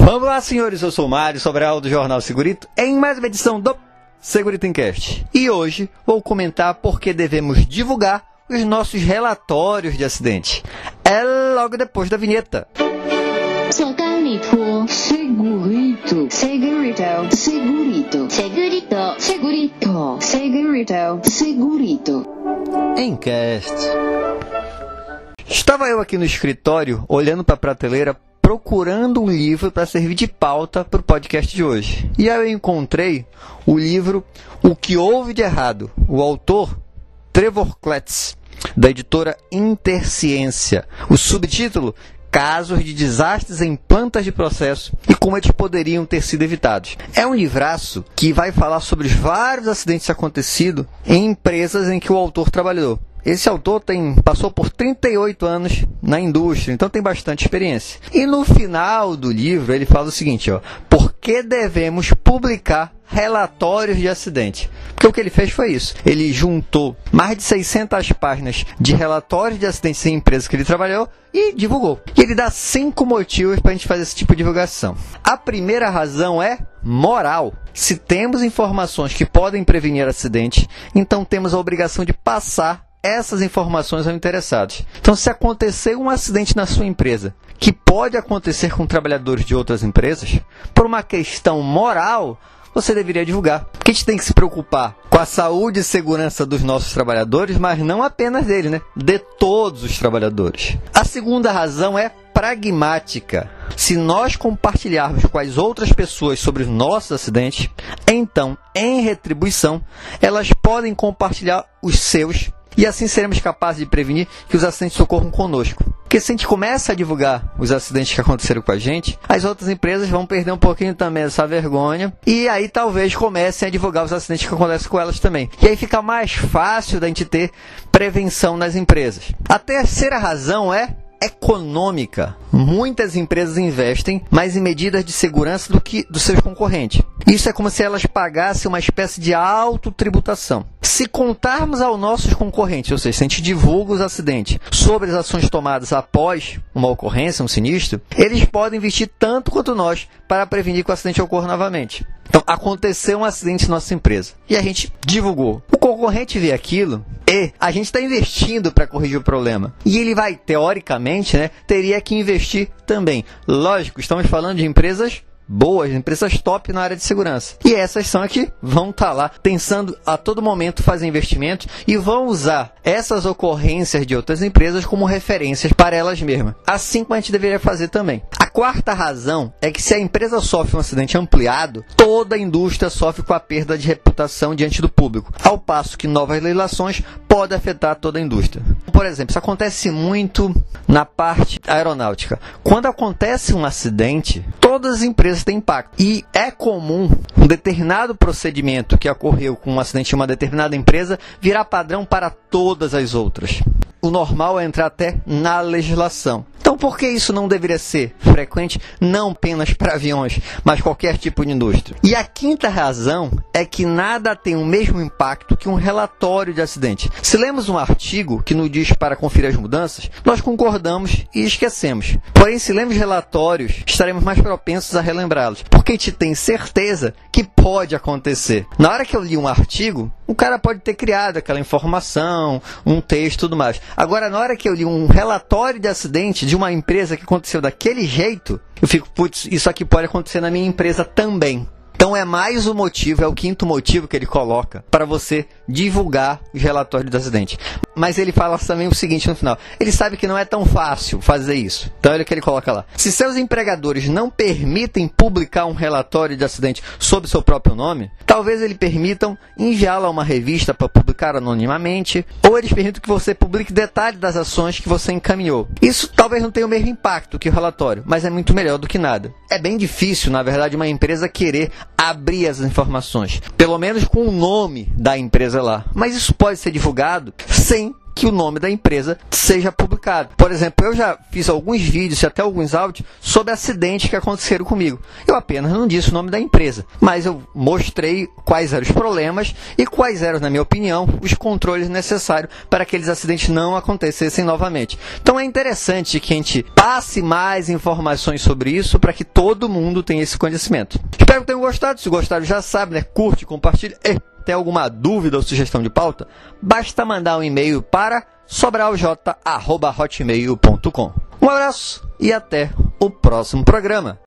Vamos lá, senhores. Eu sou o Mário Sobral do Jornal Segurito em mais uma edição do Segurito Encast. E hoje vou comentar por que devemos divulgar os nossos relatórios de acidente. É logo depois da vinheta. Segurito, segurito, segurito, segurito, segurito, segurito, segurito, segurito. Encast. Estava eu aqui no escritório, olhando para a prateleira, procurando um livro para servir de pauta para o podcast de hoje. E aí eu encontrei o livro O que houve de errado. O autor Trevor Kletz, da editora Interciência. O subtítulo casos de desastres em plantas de processo e como eles poderiam ter sido evitados. É um livraço que vai falar sobre os vários acidentes acontecidos em empresas em que o autor trabalhou. Esse autor tem, passou por 38 anos na indústria, então tem bastante experiência. E no final do livro ele fala o seguinte, ó, por que devemos publicar relatórios de acidente? Porque o que ele fez foi isso. Ele juntou mais de 600 páginas de relatórios de acidentes em empresas que ele trabalhou e divulgou. E ele dá cinco motivos para a gente fazer esse tipo de divulgação. A primeira razão é moral. Se temos informações que podem prevenir acidentes, então temos a obrigação de passar essas informações ao interessados. Então, se acontecer um acidente na sua empresa, que pode acontecer com trabalhadores de outras empresas, por uma questão moral, você deveria divulgar. Porque a gente tem que se preocupar com a saúde e segurança dos nossos trabalhadores, mas não apenas deles, né? De todos os trabalhadores. A segunda razão é pragmática. Se nós compartilharmos com as outras pessoas sobre os nossos acidentes, então, em retribuição, elas podem compartilhar os seus e assim seremos capazes de prevenir que os acidentes ocorram conosco. Porque se a gente começa a divulgar os acidentes que aconteceram com a gente, as outras empresas vão perder um pouquinho também dessa vergonha. E aí talvez comecem a divulgar os acidentes que acontecem com elas também. E aí fica mais fácil da gente ter prevenção nas empresas. A terceira razão é econômica. Muitas empresas investem mais em medidas de segurança do que dos seus concorrentes. Isso é como se elas pagassem uma espécie de autotributação. Se contarmos aos nossos concorrentes, ou seja, se a gente divulga os acidentes sobre as ações tomadas após uma ocorrência, um sinistro, eles podem investir tanto quanto nós para prevenir que o acidente ocorra novamente. Então, aconteceu um acidente na nossa empresa e a gente divulgou. O concorrente vê aquilo e a gente está investindo para corrigir o problema. E ele vai, teoricamente, né, teria que investir também. Lógico, estamos falando de empresas boas, empresas top na área de segurança. E essas são aqui vão estar tá lá pensando a todo momento fazer investimentos e vão usar essas ocorrências de outras empresas como referências para elas mesmas. Assim como a gente deveria fazer também. Quarta razão é que se a empresa sofre um acidente ampliado, toda a indústria sofre com a perda de reputação diante do público, ao passo que novas legislações podem afetar toda a indústria. Por exemplo, isso acontece muito na parte aeronáutica. Quando acontece um acidente, todas as empresas têm impacto. E é comum um determinado procedimento que ocorreu com um acidente em uma determinada empresa virar padrão para todas as outras. O normal é entrar até na legislação. Por que isso não deveria ser frequente, não apenas para aviões, mas qualquer tipo de indústria? E a quinta razão é que nada tem o mesmo impacto que um relatório de acidente. Se lemos um artigo que nos diz para conferir as mudanças, nós concordamos e esquecemos. Porém, se lemos relatórios, estaremos mais propensos a relembrá-los, porque a gente tem certeza que pode acontecer. Na hora que eu li um artigo, o cara pode ter criado aquela informação, um texto e tudo mais. Agora, na hora que eu li um relatório de acidente de uma empresa que aconteceu daquele jeito, eu fico, putz, isso aqui pode acontecer na minha empresa também. Então é mais um motivo, é o quinto motivo que ele coloca para você divulgar os relatórios do acidente. Mas ele fala também o seguinte no final: ele sabe que não é tão fácil fazer isso. Então olha o que ele coloca lá. Se seus empregadores não permitem publicar um relatório de acidente sob seu próprio nome, talvez eles permitam enviá-lo a uma revista para publicar anonimamente, ou eles permitam que você publique detalhes das ações que você encaminhou. Isso talvez não tenha o mesmo impacto que o relatório, mas é muito melhor do que nada. É bem difícil, na verdade, uma empresa querer abrir as informações, pelo menos com o nome da empresa lá. Mas isso pode ser divulgado sem que o nome da empresa seja publicado. Por exemplo, eu já fiz alguns vídeos e até alguns áudios sobre acidentes que aconteceram comigo. Eu apenas não disse o nome da empresa, mas eu mostrei quais eram os problemas e quais eram, na minha opinião, os controles necessários para que aqueles acidentes não acontecessem novamente. Então é interessante que a gente passe mais informações sobre isso para que todo mundo tenha esse conhecimento. Espero que tenham gostado. Se gostaram, já sabe, né? Curte, compartilhe. E tem alguma dúvida ou sugestão de pauta? Basta mandar um e-mail para sobralj.hotmail.com. Um abraço e até o próximo programa.